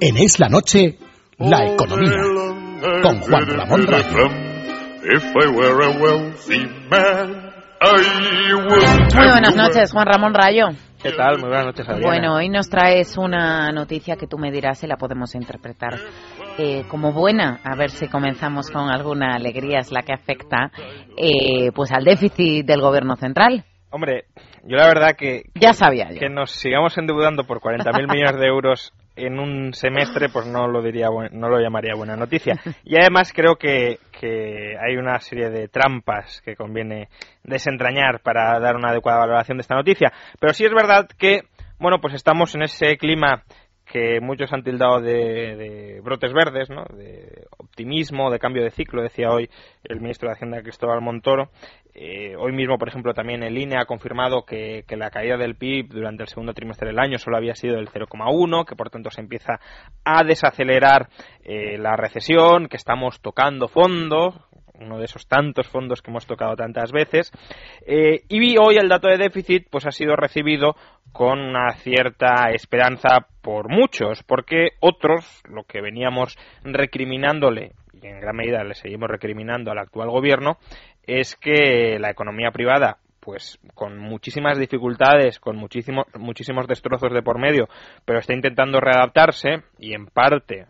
En Es la Noche, la economía. Con Juan Ramón Rayo. Muy buenas noches, Juan Ramón Rayo. ¿Qué tal? Muy buenas noches, Adriana. Bueno, hoy nos traes una noticia que tú me dirás si la podemos interpretar eh, como buena. A ver si comenzamos con alguna alegría, es la que afecta eh, pues al déficit del gobierno central. Hombre, yo la verdad que... Ya sabía yo. Que nos sigamos endeudando por 40.000 millones de euros en un semestre, pues no lo diría, no lo llamaría buena noticia. Y además creo que, que hay una serie de trampas que conviene desentrañar para dar una adecuada valoración de esta noticia. Pero sí es verdad que, bueno, pues estamos en ese clima que muchos han tildado de, brotes verdes, ¿no? de optimismo, de cambio de ciclo, decía hoy el ministro de Hacienda Cristóbal Montoro. Eh, hoy mismo, por ejemplo, también el INE ha confirmado que, que, la caída del PIB durante el segundo trimestre del año solo había sido del 0,1, que por tanto se empieza a desacelerar eh, la recesión, que estamos tocando fondo, uno de esos tantos fondos que hemos tocado tantas veces. Eh, y hoy el dato de déficit pues ha sido recibido con una cierta esperanza por muchos, porque otros, lo que veníamos recriminándole, y en gran medida le seguimos recriminando al actual gobierno, es que la economía privada pues con muchísimas dificultades, con muchísimos, muchísimos destrozos de por medio, pero está intentando readaptarse y en parte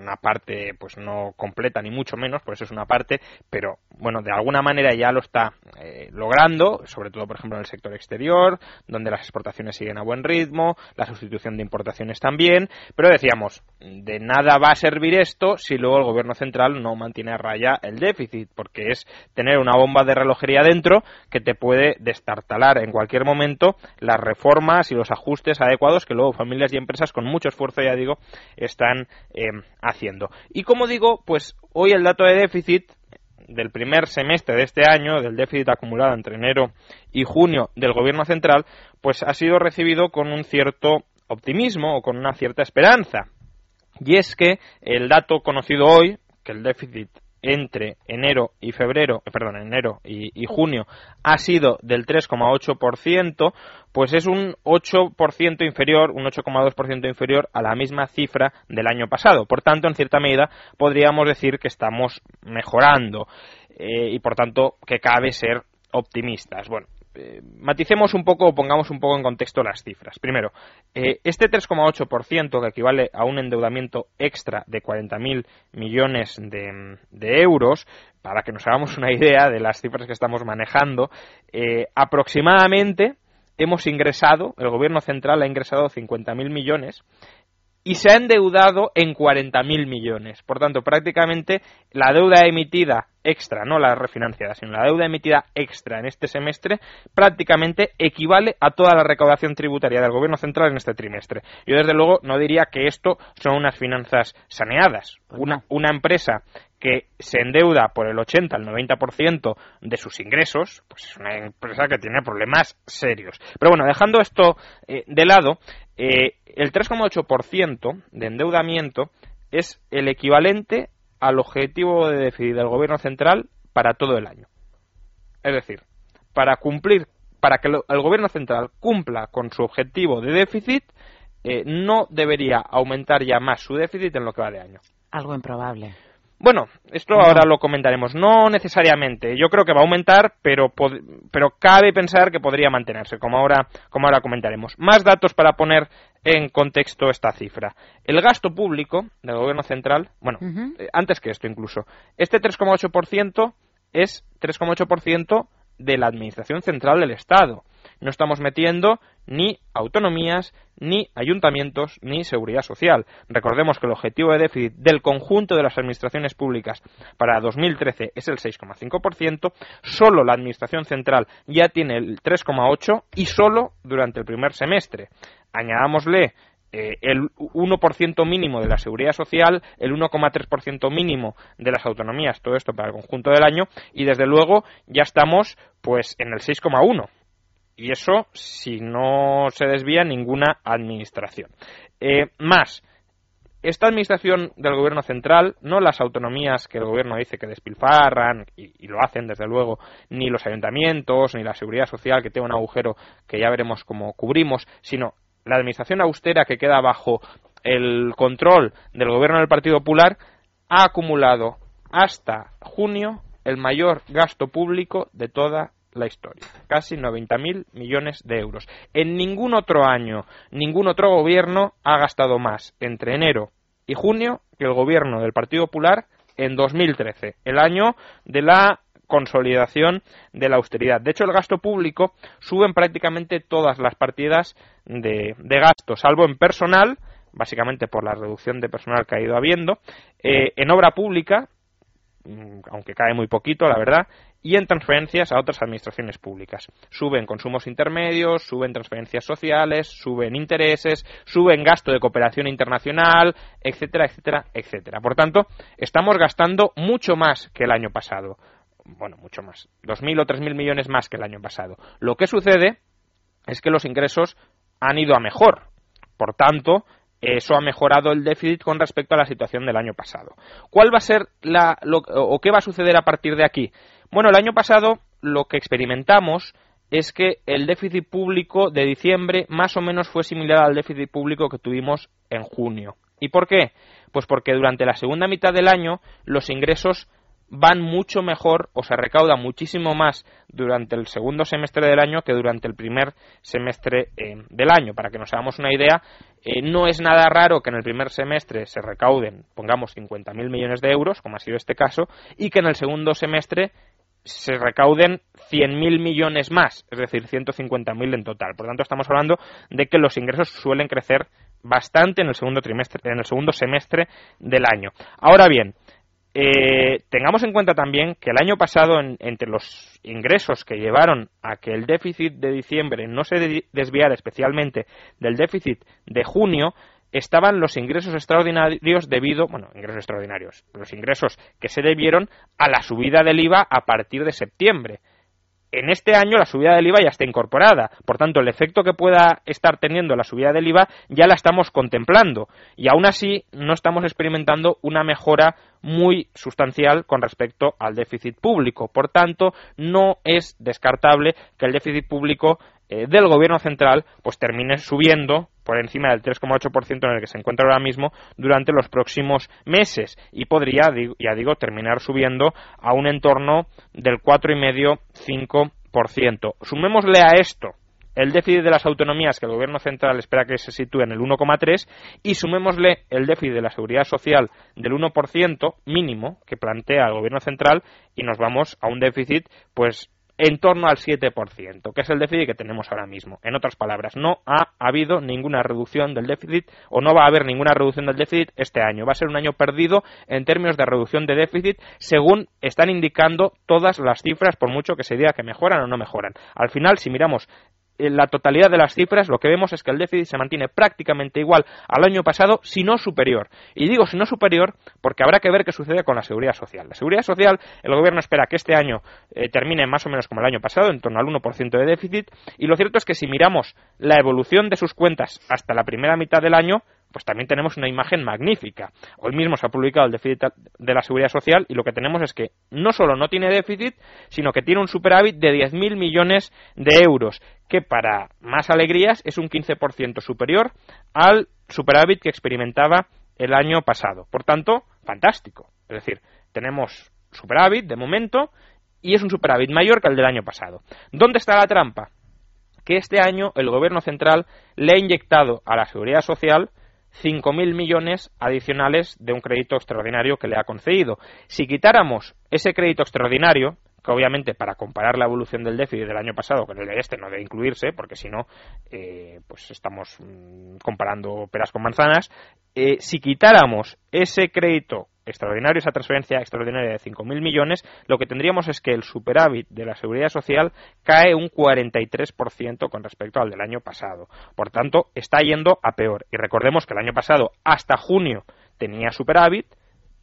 una parte pues no completa ni mucho menos, por eso es una parte, pero bueno, de alguna manera ya lo está eh, logrando, sobre todo por ejemplo en el sector exterior, donde las exportaciones siguen a buen ritmo, la sustitución de importaciones también, pero decíamos, de nada va a servir esto si luego el gobierno central no mantiene a raya el déficit, porque es tener una bomba de relojería dentro que te puede destartalar en cualquier momento las reformas y los ajustes adecuados que luego familias y empresas con mucho esfuerzo, ya digo, están eh, haciendo. Y como digo, pues hoy el dato de déficit del primer semestre de este año, del déficit acumulado entre enero y junio del gobierno central, pues ha sido recibido con un cierto optimismo o con una cierta esperanza. Y es que el dato conocido hoy, que el déficit entre enero y febrero, eh, perdón, enero y, junio ha sido del 3,8%, pues es un 8% inferior, un 8,2% inferior a la misma cifra del año pasado. Por tanto, en cierta medida, podríamos decir que estamos mejorando eh, y, por tanto, que cabe ser optimistas. Bueno, eh, maticemos un poco o pongamos un poco en contexto las cifras. Primero, eh, este 3,8% que equivale a un endeudamiento extra de 40.000 millones de, de, euros, para que nos hagamos una idea de las cifras que estamos manejando, eh, aproximadamente hemos ingresado, el gobierno central ha ingresado 50.000 millones y se ha endeudado en 40.000 millones. Por tanto, prácticamente la deuda emitida extra, no la refinanciada, sino la deuda emitida extra en este semestre, prácticamente equivale a toda la recaudación tributaria del Gobierno central en este trimestre. Yo, desde luego, no diría que esto son unas finanzas saneadas. Una, una empresa que se endeuda por el 80 al 90% de sus ingresos, pues es una empresa que tiene problemas serios. Pero bueno, dejando esto eh, de lado, eh, el 3,8% de endeudamiento es el equivalente al objetivo de déficit del gobierno central para todo el año. Es decir, para cumplir, para que el gobierno central cumpla con su objetivo de déficit, eh, no debería aumentar ya más su déficit en lo que va de año. Algo improbable. Bueno, esto no. ahora lo comentaremos. No necesariamente. Yo creo que va a aumentar, pero, pero cabe pensar que podría mantenerse, como ahora, como ahora comentaremos. Más datos para poner en contexto esta cifra. El gasto público del gobierno central, bueno, uh -huh. eh, antes que esto incluso, este 3,8% es 3,8% de la Administración Central del Estado. No estamos metiendo ni autonomías, ni ayuntamientos, ni seguridad social. Recordemos que el objetivo de déficit del conjunto de las administraciones públicas para 2013 es el 6,5%, solo la Administración Central ya tiene el 3,8% y solo durante el primer semestre. Añadámosle eh, el 1% mínimo de la seguridad social, el 1,3% mínimo de las autonomías, todo esto para el conjunto del año, y desde luego ya estamos pues en el 6,1%. Y eso si no se desvía ninguna administración. Eh, más, esta administración del gobierno central, no las autonomías que el gobierno dice que despilfarran, y, lo hacen desde luego, ni los ayuntamientos, ni la seguridad social que tiene un agujero que ya veremos cómo cubrimos, sino la administración austera que queda bajo el control del gobierno del Partido Popular, ha acumulado hasta junio el mayor gasto público de toda la historia. Casi 90.000 millones de euros. En ningún otro año, ningún otro gobierno ha gastado más entre enero y junio que el gobierno del Partido Popular en 2013, el año de la consolidación de la austeridad. De hecho, el gasto público sube en prácticamente todas las partidas de, gasto, salvo en personal, básicamente por la reducción de personal que ha ido habiendo, eh, en obra pública, aunque cae muy poquito, la verdad, y en transferencias a otras administraciones públicas. Suben consumos intermedios, suben transferencias sociales, suben intereses, suben gasto de cooperación internacional, etcétera, etcétera, etcétera. Por tanto, estamos gastando mucho más que el año pasado. Bueno, mucho más. 2.000 o 3.000 millones más que el año pasado. Lo que sucede es que los ingresos han ido a mejor. Por tanto, eso ha mejorado el déficit con respecto a la situación del año pasado. ¿Cuál va a ser la, o qué va a suceder a partir de aquí? Bueno, el año pasado lo que experimentamos es que el déficit público de diciembre más o menos fue similar al déficit público que tuvimos en junio. ¿Y por qué? Pues porque durante la segunda mitad del año los ingresos van mucho mejor o se recauda muchísimo más durante el segundo semestre del año que durante el primer semestre eh, del año. Para que nos hagamos una idea, eh, no es nada raro que en el primer semestre se recauden, pongamos, 50.000 millones de euros, como ha sido este caso, y que en el segundo semestre se recauden 100.000 millones más, es decir, 150.000 en total. Por lo tanto, estamos hablando de que los ingresos suelen crecer bastante en el segundo trimestre, en el segundo semestre del año. Ahora bien, eh, tengamos en cuenta también que el año pasado, entre los ingresos que llevaron a que el déficit de diciembre no se desviara especialmente del déficit de junio, estaban los ingresos extraordinarios debido, bueno, ingresos extraordinarios, los ingresos que se debieron a la subida del IVA a partir de septiembre. En este año la subida del IVA ya está incorporada, por tanto el efecto que pueda estar teniendo la subida del IVA ya la estamos contemplando y aún así no estamos experimentando una mejora muy sustancial con respecto al déficit público. Por tanto, no es descartable que el déficit público eh, del gobierno central pues termine subiendo por encima del 3,8% en el que se encuentra ahora mismo durante los próximos meses y podría, ya digo, terminar subiendo a un entorno del 4,5-5%. Sumémosle a esto el déficit de las autonomías que el gobierno central espera que se sitúe en el 1,3 y sumémosle el déficit de la seguridad social del 1% mínimo que plantea el gobierno central y nos vamos a un déficit pues en torno al 7%, que es el déficit que tenemos ahora mismo. En otras palabras, no ha habido ninguna reducción del déficit o no va a haber ninguna reducción del déficit este año. Va a ser un año perdido en términos de reducción de déficit según están indicando todas las cifras, por mucho que se diga que mejoran o no mejoran. Al final, si miramos la totalidad de las cifras, lo que vemos es que el déficit se mantiene prácticamente igual al año pasado, si no superior. Y digo si no superior porque habrá que ver qué sucede con la seguridad social. La seguridad social, el gobierno espera que este año eh, termine más o menos como el año pasado, en torno al 1% de déficit, y lo cierto es que si miramos la evolución de sus cuentas hasta la primera mitad del año, pues también tenemos una imagen magnífica. Hoy mismo se ha publicado el déficit de la seguridad social y lo que tenemos es que no solo no tiene déficit, sino que tiene un superávit de 10.000 millones de euros, que para más alegrías es un 15% superior al superávit que experimentaba el año pasado. Por tanto, fantástico. Es decir, tenemos superávit de momento y es un superávit mayor que el del año pasado. ¿Dónde está la trampa? Que este año el gobierno central le ha inyectado a la seguridad social 5.000 millones adicionales de un crédito extraordinario que le ha concedido. Si quitáramos ese crédito extraordinario, que obviamente para comparar la evolución del déficit del año pasado con el de este no debe incluirse, porque si no, eh, pues estamos mm, comparando peras con manzanas. Eh, si quitáramos ese crédito extraordinario, esa transferencia extraordinaria de 5.000 millones, lo que tendríamos es que el superávit de la seguridad social cae un 43% con respecto al del año pasado. Por tanto, está yendo a peor. Y recordemos que el año pasado, hasta junio, tenía superávit,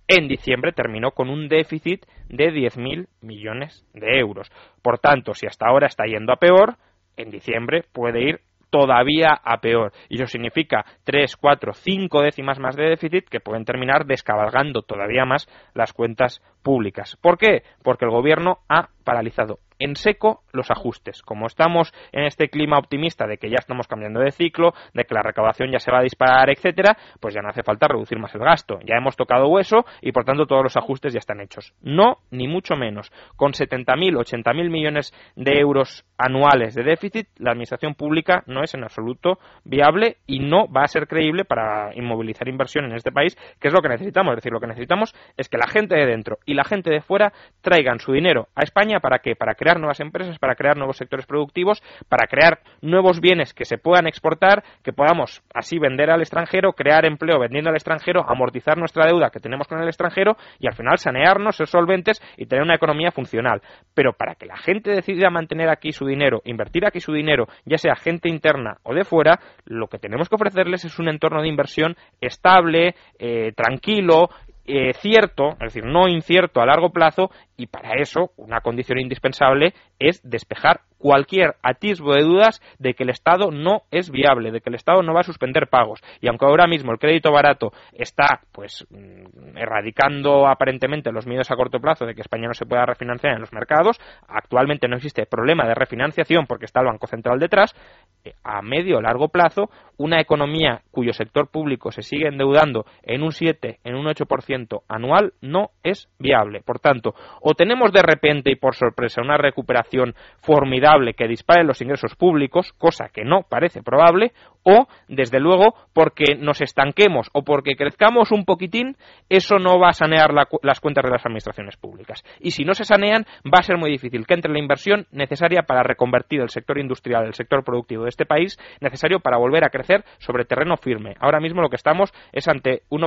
en diciembre terminó con un déficit de 10.000 millones de euros. Por tanto, si hasta ahora está yendo a peor, en diciembre puede ir todavía a peor. Y eso significa tres, cuatro, cinco décimas más de déficit que pueden terminar descabalgando todavía más las cuentas públicas. ¿Por qué? Porque el gobierno ha paralizado en seco los ajustes. Como estamos en este clima optimista de que ya estamos cambiando de ciclo, de que la recaudación ya se va a disparar, etcétera, pues ya no hace falta reducir más el gasto. Ya hemos tocado hueso y por tanto todos los ajustes ya están hechos. No, ni mucho menos. Con 70.000, 80.000 millones de euros anuales de déficit, la administración pública no es en absoluto viable y no va a ser creíble para inmovilizar inversión en este país, que es lo que necesitamos. Es decir, lo que necesitamos es que la gente de dentro y la gente de fuera traigan su dinero a España para qué? Para crear nuevas empresas, para crear nuevos sectores productivos, para crear nuevos bienes que se puedan exportar, que podamos así vender al extranjero, crear empleo vendiendo al extranjero, amortizar nuestra deuda que tenemos con el extranjero y al final sanearnos, ser solventes y tener una economía funcional. Pero para que la gente decida mantener aquí su dinero, invertir aquí su dinero, ya sea gente interna o de fuera, lo que tenemos que ofrecerles es un entorno de inversión estable, eh, tranquilo, eh, cierto, es decir, no incierto a largo plazo, y para eso una condición indispensable es despejar cualquier atisbo de dudas de que el Estado no es viable, de que el Estado no va a suspender pagos. Y aunque ahora mismo el crédito barato está, pues, mm, erradicando aparentemente los miedos a corto plazo de que España no se pueda refinanciar en los mercados, actualmente no existe problema de refinanciación porque está el Banco Central detrás. Eh, a medio o largo plazo, una economía cuyo sector público se sigue endeudando en un 7, en un 8% anual, no es viable. Por tanto, o tenemos de repente y por sorpresa una recuperación formidable que dispare los ingresos públicos, cosa que no parece probable, o, desde luego, porque nos estanquemos o porque crezcamos un poquitín, eso no va a sanear las cuentas de las administraciones públicas. Y si no se sanean, va a ser muy difícil que entre la inversión necesaria para reconvertir el sector industrial, el sector productivo de este país, necesario para volver a crecer sobre terreno firme. Ahora mismo lo que estamos es ante, un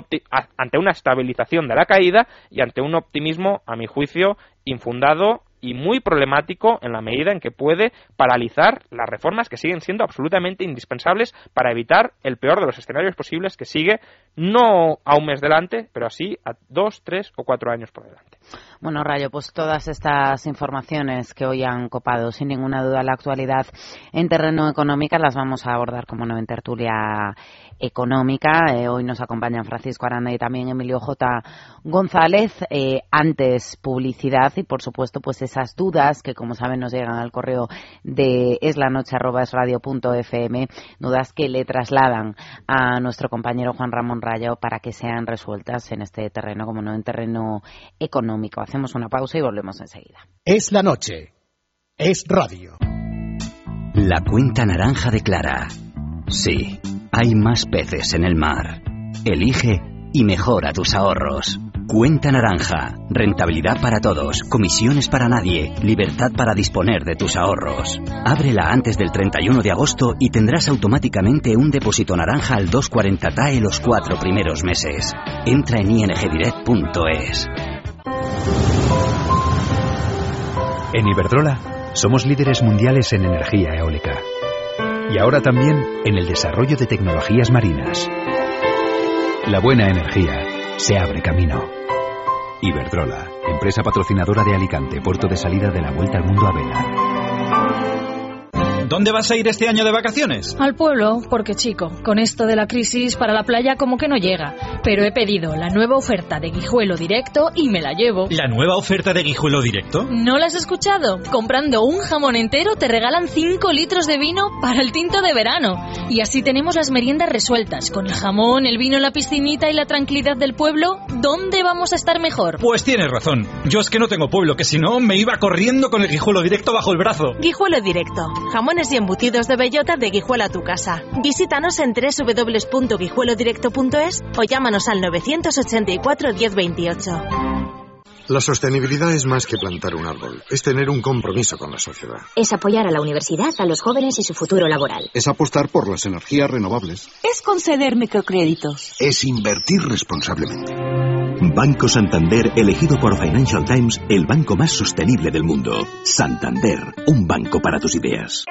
ante una estabilización de la caída y ante un optimismo, a mi juicio, infundado y muy problemático en la medida en que puede paralizar las reformas que siguen siendo absolutamente indispensables para evitar el peor de los escenarios posibles que sigue no a un mes delante, pero así a dos, tres o cuatro años por delante. Bueno, Rayo, pues todas estas informaciones que hoy han copado sin ninguna duda la actualidad en terreno económico las vamos a abordar como no en tertulia económica. Eh, hoy nos acompañan Francisco Aranda y también Emilio J. González. Eh, antes publicidad y, por supuesto, pues esas dudas que, como saben, nos llegan al correo de eslanoche.esradio.fm, dudas que le trasladan a nuestro compañero Juan Ramón Rayo para que sean resueltas en este terreno, como no en terreno económico. Hacemos una pausa y volvemos enseguida. Es la noche. Es radio. La cuenta naranja declara. Sí hay más peces en el mar. Elige y mejora tus ahorros. Cuenta naranja, rentabilidad para todos, comisiones para nadie, libertad para disponer de tus ahorros. Ábrela antes del 31 de agosto y tendrás automáticamente un depósito naranja al 240 TAE los cuatro primeros meses. Entra en ingdirect.es. En Iberdrola somos líderes mundiales en energía eólica y ahora también en el desarrollo de tecnologías marinas. La buena energía se abre camino. Iberdrola, empresa patrocinadora de Alicante, puerto de salida de la Vuelta al Mundo a Vela. ¿Dónde vas a ir este año de vacaciones? Al pueblo, porque chico, con esto de la crisis para la playa como que no llega. Pero he pedido la nueva oferta de Guijuelo Directo y me la llevo. ¿La nueva oferta de Guijuelo Directo? ¿No la has escuchado? Comprando un jamón entero te regalan 5 litros de vino para el tinto de verano. Y así tenemos las meriendas resueltas. Con el jamón, el vino, la piscinita y la tranquilidad del pueblo, ¿dónde vamos a estar mejor? Pues tienes razón. Yo es que no tengo pueblo, que si no me iba corriendo con el Guijuelo Directo bajo el brazo. Guijuelo Directo. Jamón y embutidos de bellota de Guijuelo a tu casa. Visítanos en www.guijuelodirecto.es o llámanos al 984 1028. La sostenibilidad es más que plantar un árbol, es tener un compromiso con la sociedad. Es apoyar a la universidad, a los jóvenes y su futuro laboral. Es apostar por las energías renovables. Es conceder microcréditos. Es invertir responsablemente. Banco Santander, elegido por Financial Times, el banco más sostenible del mundo. Santander, un banco para tus ideas.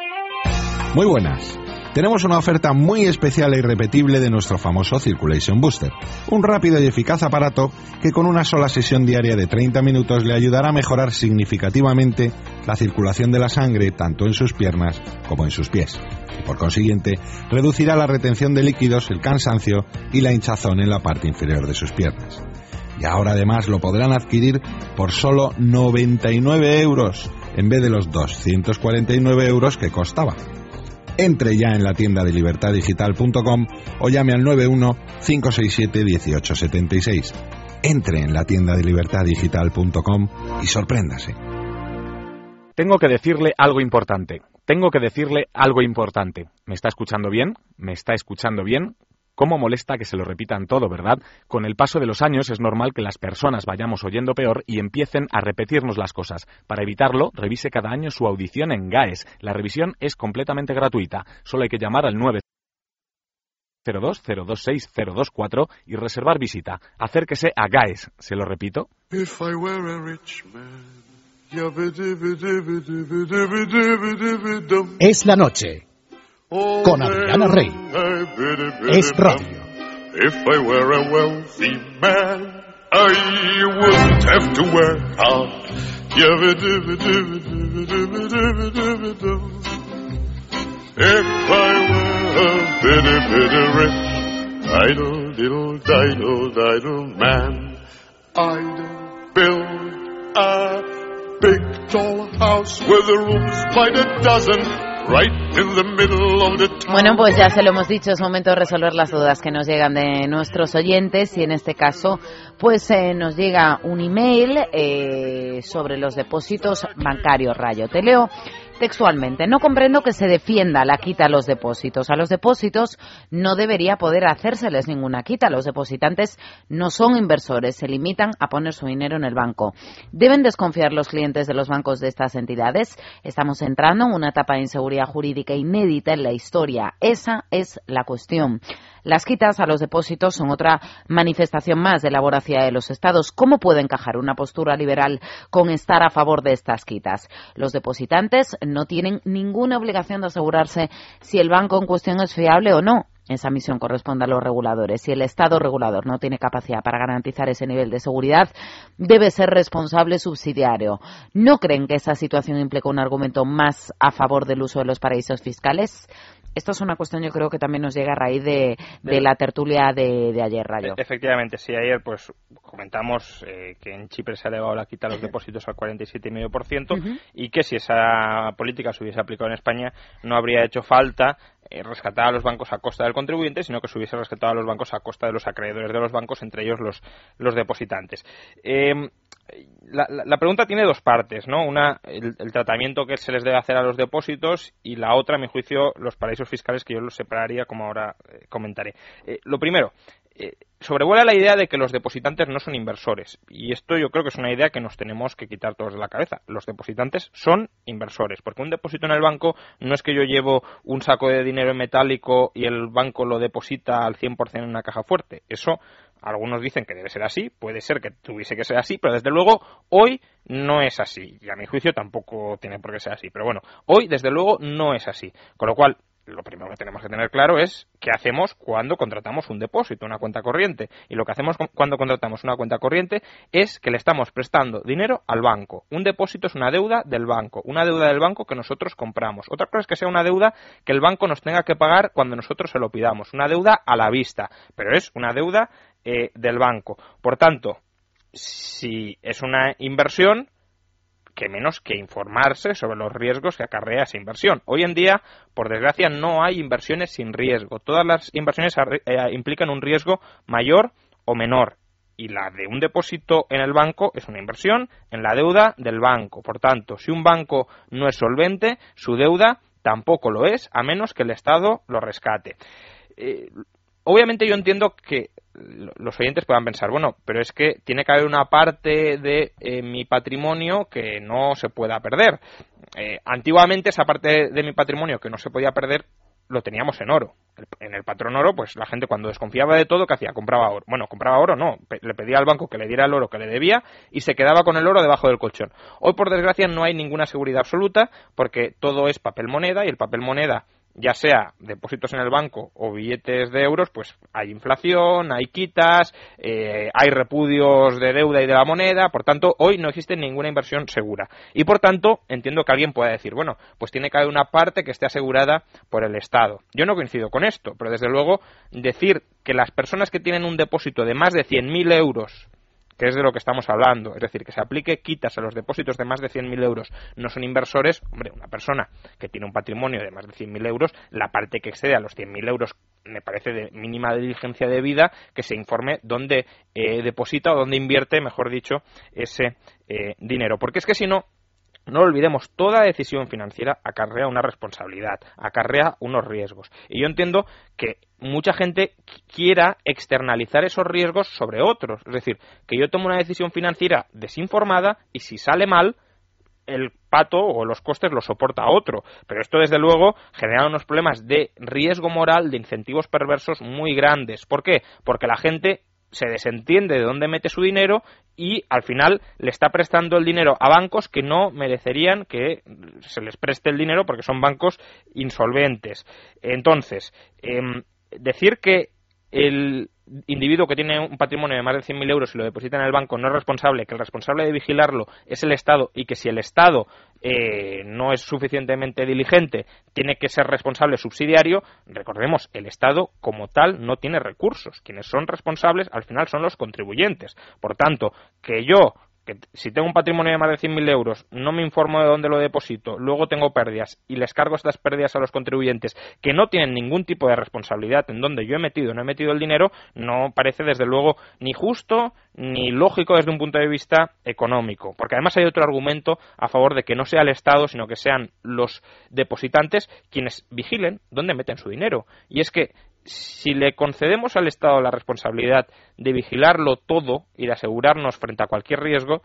Muy buenas. tenemos una oferta muy especial e irrepetible de nuestro famoso Circulation Booster, un rápido y eficaz aparato que con una sola sesión diaria de 30 minutos le ayudará a mejorar significativamente la circulación de la sangre tanto en sus piernas como en sus pies. Y por consiguiente, reducirá la retención de líquidos, el cansancio y la hinchazón en la parte inferior de sus piernas. Y ahora además lo podrán adquirir por solo 99 euros en vez de los 249 euros que costaba. Entre ya en la tienda de libertadigital.com o llame al 91 567 1876. Entre en la tienda de libertadigital.com y sorpréndase. Tengo que decirle algo importante. Tengo que decirle algo importante. ¿Me está escuchando bien? ¿Me está escuchando bien? ¿Cómo molesta que se lo repitan todo, verdad? Con el paso de los años es normal que las personas vayamos oyendo peor y empiecen a repetirnos las cosas. Para evitarlo, revise cada año su audición en GAES. La revisión es completamente gratuita. Solo hay que llamar al 9 024 y reservar visita. Acérquese a GAES. ¿Se lo repito? Es la noche con Adriana Rey. Es radio. If I were a wealthy man, I wouldn't have to work hard. If I were a bitty, bitty rich, idle, diddle, diddle, diddle man, I'd build a big tall house with rooms by the dozen Bueno, pues ya se lo hemos dicho, es momento de resolver las dudas que nos llegan de nuestros oyentes y en este caso, pues eh, nos llega un email eh, sobre los depósitos bancarios Rayo. Te leo textualmente. No comprendo que se defienda la quita a los depósitos. A los depósitos no debería poder hacérseles ninguna quita. Los depositantes no son inversores, se limitan a poner su dinero en el banco. ¿Deben desconfiar los clientes de los bancos de estas entidades? Estamos entrando en una etapa de inseguridad jurídica inédita en la historia. Esa es la cuestión. Las quitas a los depósitos son otra manifestación más de la voracidad de los estados. ¿Cómo puede encajar una postura liberal con estar a favor de estas quitas? Los depositantes no tienen ninguna obligación de asegurarse si el banco en cuestión es fiable o no. Esa misión corresponde a los reguladores. Si el Estado regulador no tiene capacidad para garantizar ese nivel de seguridad, debe ser responsable subsidiario. ¿No creen que esa situación implica un argumento más a favor del uso de los paraísos fiscales? Esto es una cuestión, yo creo que también nos llega a raíz de, la tertulia de, ayer, Rayo. E, efectivamente, sí, ayer pues comentamos eh, que en Chipre se ha elevado la quita de los depósitos al 47,5% y que si esa política se hubiese aplicado en España no habría hecho falta rescatar a los bancos a costa del contribuyente, sino que se hubiese rescatado a los bancos a costa de los acreedores de los bancos, entre ellos los, los depositantes. Eh, la, pregunta tiene dos partes, ¿no? Una, el, tratamiento que se les debe hacer a los depósitos y la otra, a mi juicio, los paraísos fiscales que yo los separaría, como ahora eh, comentaré. Eh, lo primero, eh, sobrevuela la idea de que los depositantes no son inversores. Y esto yo creo que es una idea que nos tenemos que quitar todos de la cabeza. Los depositantes son inversores, porque un depósito en el banco no es que yo llevo un saco de dinero metálico y el banco lo deposita al 100% en una caja fuerte. Eso algunos dicen que debe ser así, puede ser que tuviese que ser así, pero desde luego hoy no es así. Y a mi juicio tampoco tiene por qué ser así. Pero bueno, hoy desde luego no es así. Con lo cual, lo primero que tenemos que tener claro es qué hacemos cuando contratamos un depósito, una cuenta corriente. Y lo que hacemos cuando contratamos una cuenta corriente es que le estamos prestando dinero al banco. Un depósito es una deuda del banco, una deuda del banco que nosotros compramos. Otra cosa es que sea una deuda que el banco nos tenga que pagar cuando nosotros se lo pidamos, una deuda a la vista, pero es una deuda eh, del banco. Por tanto, si es una inversión, que menos que informarse sobre los riesgos que acarrea esa inversión. Hoy en día, por desgracia, no hay inversiones sin riesgo. Todas las inversiones eh, implican un riesgo mayor o menor. Y la de un depósito en el banco es una inversión en la deuda del banco. Por tanto, si un banco no es solvente, su deuda tampoco lo es, a menos que el Estado lo rescate. Eh, obviamente yo entiendo que los oyentes puedan pensar, bueno, pero es que tiene que haber una parte de eh, mi patrimonio que no se pueda perder. Eh, antiguamente esa parte de mi patrimonio que no se podía perder lo teníamos en oro. En el patrón oro, pues la gente cuando desconfiaba de todo, ¿qué hacía? Compraba oro. Bueno, compraba oro no, le pedía al banco que le diera el oro que le debía y se quedaba con el oro debajo del colchón. Hoy, por desgracia, no hay ninguna seguridad absoluta porque todo es papel moneda y el papel moneda ya sea depósitos en el banco o billetes de euros, pues hay inflación, hay quitas, eh, hay repudios de deuda y de la moneda, por tanto, hoy no existe ninguna inversión segura. Y por tanto, entiendo que alguien pueda decir, bueno, pues tiene que haber una parte que esté asegurada por el Estado. Yo no coincido con esto, pero desde luego decir que las personas que tienen un depósito de más de 100.000 euros que es de lo que estamos hablando, es decir, que se aplique quitas a los depósitos de más de 100.000 euros, no son inversores, hombre, una persona que tiene un patrimonio de más de 100.000 euros, la parte que excede a los 100.000 euros me parece de mínima diligencia de vida que se informe dónde eh, deposita o dónde invierte, mejor dicho, ese eh, dinero. Porque es que si no, no lo olvidemos, toda decisión financiera acarrea una responsabilidad, acarrea unos riesgos. Y yo entiendo que mucha gente quiera externalizar esos riesgos sobre otros. Es decir, que yo tomo una decisión financiera desinformada y si sale mal, el pato o los costes los soporta otro. Pero esto, desde luego, genera unos problemas de riesgo moral, de incentivos perversos muy grandes. ¿Por qué? Porque la gente se desentiende de dónde mete su dinero y al final le está prestando el dinero a bancos que no merecerían que se les preste el dinero porque son bancos insolventes. Entonces, em, decir que el individuo que tiene un patrimonio de más de 100.000 euros y lo deposita en el banco no es responsable, que el responsable de vigilarlo es el Estado y que si el Estado eh, no es suficientemente diligente, tiene que ser responsable subsidiario, recordemos, el Estado como tal no tiene recursos. Quienes son responsables al final son los contribuyentes. Por tanto, que yo si tengo un patrimonio de más de 100.000 euros, no me informo de dónde lo deposito, luego tengo pérdidas y les cargo estas pérdidas a los contribuyentes que no tienen ningún tipo de responsabilidad en donde yo he metido o no he metido el dinero, no parece desde luego ni justo ni lógico desde un punto de vista económico. Porque además hay otro argumento a favor de que no sea el Estado, sino que sean los depositantes quienes vigilen dónde meten su dinero. Y es que si le concedemos al Estado la responsabilidad de vigilarlo todo y de asegurarnos frente a cualquier riesgo,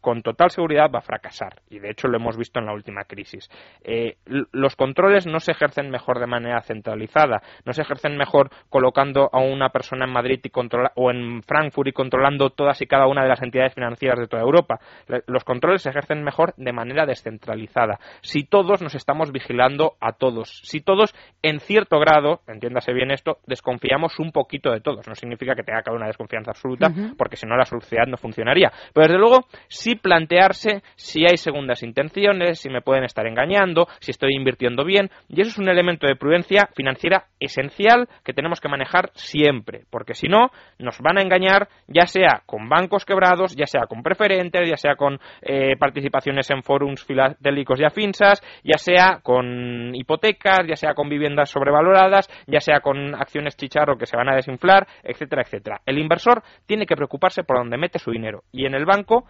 con total seguridad va a fracasar. Y de hecho lo hemos visto en la última crisis. Eh, los controles no se ejercen mejor de manera centralizada, no se ejercen mejor colocando a una persona en Madrid y o en Frankfurt y controlando todas y cada una de las entidades financieras de toda Europa. Los controles se ejercen mejor de manera descentralizada. Si todos nos estamos vigilando a todos, si todos en cierto grado, entiéndase bien esto, desconfiamos un poquito de todos. No significa que tenga que haber una desconfianza absoluta, porque si no la sociedad no funcionaría. Pero desde luego, si plantearse si hay segundas intenciones, si me pueden estar engañando, si estoy invirtiendo bien. Y eso es un elemento de prudencia financiera esencial que tenemos que manejar siempre, porque si no, nos van a engañar ya sea con bancos quebrados, ya sea con preferentes, ya sea con eh, participaciones en forums filatélicos y afinsas, ya sea con hipotecas, ya sea con viviendas sobrevaloradas, ya sea con acciones chicharro que se van a desinflar, etcétera, etcétera. El inversor tiene que preocuparse por dónde mete su dinero y en el banco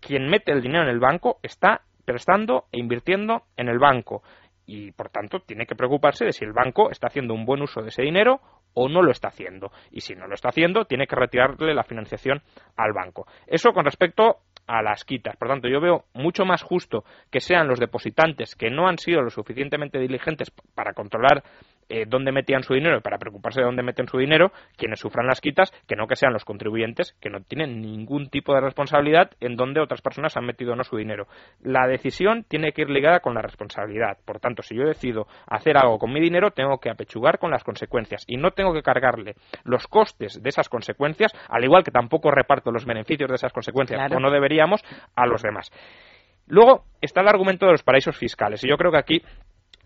quien mete el dinero en el banco está prestando e invirtiendo en el banco y por tanto tiene que preocuparse de si el banco está haciendo un buen uso de ese dinero o no lo está haciendo. Y si no lo está haciendo, tiene que retirarle la financiación al banco. Eso con respecto a las quitas. Por tanto, yo veo mucho más justo que sean los depositantes que no han sido lo suficientemente diligentes para controlar eh, dónde metían su dinero y para preocuparse de dónde meten su dinero quienes sufran las quitas, que no que sean los contribuyentes que no tienen ningún tipo de responsabilidad en dónde otras personas han metido o no su dinero. La decisión tiene que ir ligada con la responsabilidad. Por tanto, si yo decido hacer algo con mi dinero, tengo que apechugar con las consecuencias y no tengo que cargarle los costes de esas consecuencias, al igual que tampoco reparto los beneficios de esas consecuencias, o no deberíamos, a los demás. Luego está el argumento de los paraísos fiscales, y yo creo que aquí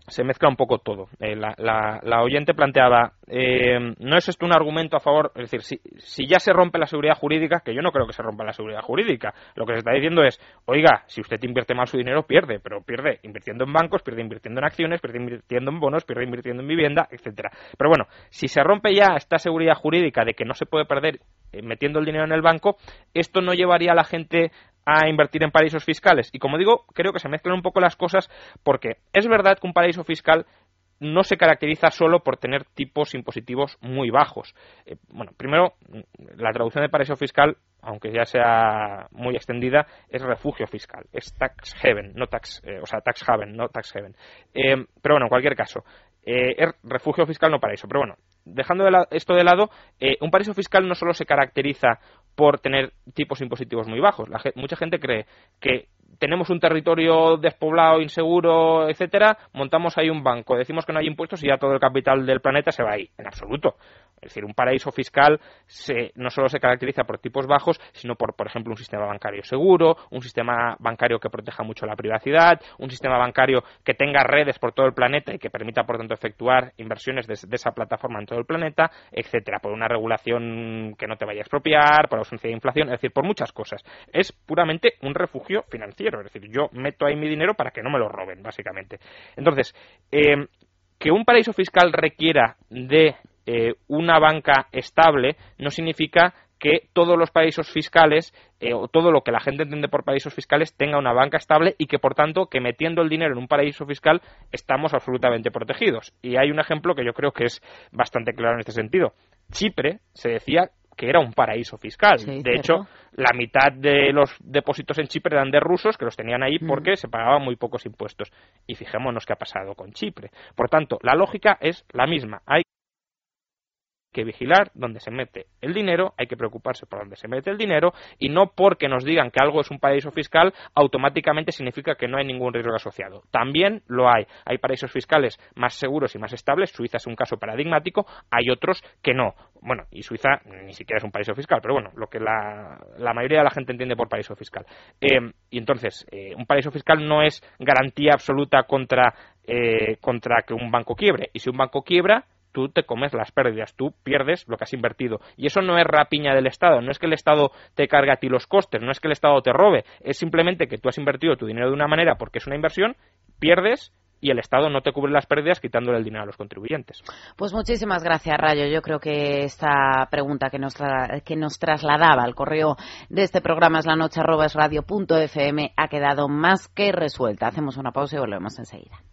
se mezcla un poco todo. Eh, la, oyente planteaba, eh, ¿no es esto un argumento a favor? Es decir, si, si, ya se rompe la seguridad jurídica, que yo no creo que se rompa la seguridad jurídica, lo que se está diciendo es, oiga, si usted invierte mal su dinero, pierde, pero pierde invirtiendo en bancos, pierde invirtiendo en acciones, pierde invirtiendo en bonos, pierde invirtiendo en vivienda, etcétera. Pero bueno, si se rompe ya esta seguridad jurídica de que no se puede perder eh, metiendo el dinero en el banco, esto no llevaría a la gente a invertir en paraísos fiscales. Y como digo, creo que se mezclan un poco las cosas porque es verdad que un paraíso fiscal no se caracteriza solo por tener tipos impositivos muy bajos. Eh, bueno, primero, la traducción de paraíso fiscal, aunque ya sea muy extendida, es refugio fiscal, es tax haven, no tax, eh, o sea, tax haven, no tax haven. Eh, pero bueno, en cualquier caso, es refugio fiscal, no paraíso. Pero bueno, dejando esto de lado, un paraíso fiscal no solo se caracteriza por tener tipos impositivos muy bajos. mucha gente cree que tenemos un territorio despoblado, inseguro, etcétera, montamos ahí un banco, decimos que no hay impuestos y ya todo el capital del planeta se va ahí. En absoluto. Es decir, un paraíso fiscal no solo se caracteriza por tipos bajos, sino por, por ejemplo, un sistema bancario seguro, un sistema bancario que proteja mucho la privacidad, un sistema bancario que tenga redes por todo el planeta y que permita, por tanto, efectuar inversiones de, esa plataforma en todo el planeta, etcétera, por una regulación que no te vaya a expropiar, por ausencia de inflación, es decir, por muchas cosas. Es puramente un refugio financiero, es decir, yo meto ahí mi dinero para que no me lo roben, básicamente. Entonces, eh, que un paraíso fiscal requiera de eh, una banca estable no significa que todos los paraísos fiscales eh, o todo lo que la gente entiende por paraísos fiscales tenga una banca estable y que por tanto que metiendo el dinero en un paraíso fiscal estamos absolutamente protegidos. Y hay un ejemplo que yo creo que es bastante claro en este sentido. Chipre se decía que era un paraíso fiscal. de hecho, la mitad de los depósitos en Chipre eran de rusos que los tenían ahí porque se pagaban muy pocos impuestos. Y fijémonos qué ha pasado con Chipre. Por tanto, la lógica es la misma. Hay que vigilar dónde se mete el dinero, hay que preocuparse por dónde se mete el dinero y no porque nos digan que algo es un paraíso fiscal automáticamente significa que no hay ningún riesgo asociado. También lo hay. Hay paraísos fiscales más seguros y más estables. Suiza es un caso paradigmático. Hay otros que no. Bueno, y Suiza ni siquiera es un paraíso fiscal, pero bueno, lo que la, mayoría de la gente entiende por paraíso fiscal. Eh, y entonces, eh, un paraíso fiscal no es garantía absoluta contra, eh, contra que un banco quiebre. Y si un banco quiebra, tú te comes las pérdidas, tú pierdes lo que has invertido. Y eso no es rapiña del Estado, no es que el Estado te cargue a ti los costes, no es que el Estado te robe, es simplemente que tú has invertido tu dinero de una manera porque es una inversión, pierdes y el Estado no te cubre las pérdidas quitándole el dinero a los contribuyentes. Pues muchísimas gracias, Rayo. Yo creo que esta pregunta que nos, que nos trasladaba al correo de este programa es la noche ha quedado más que resuelta. Hacemos una pausa y volvemos enseguida.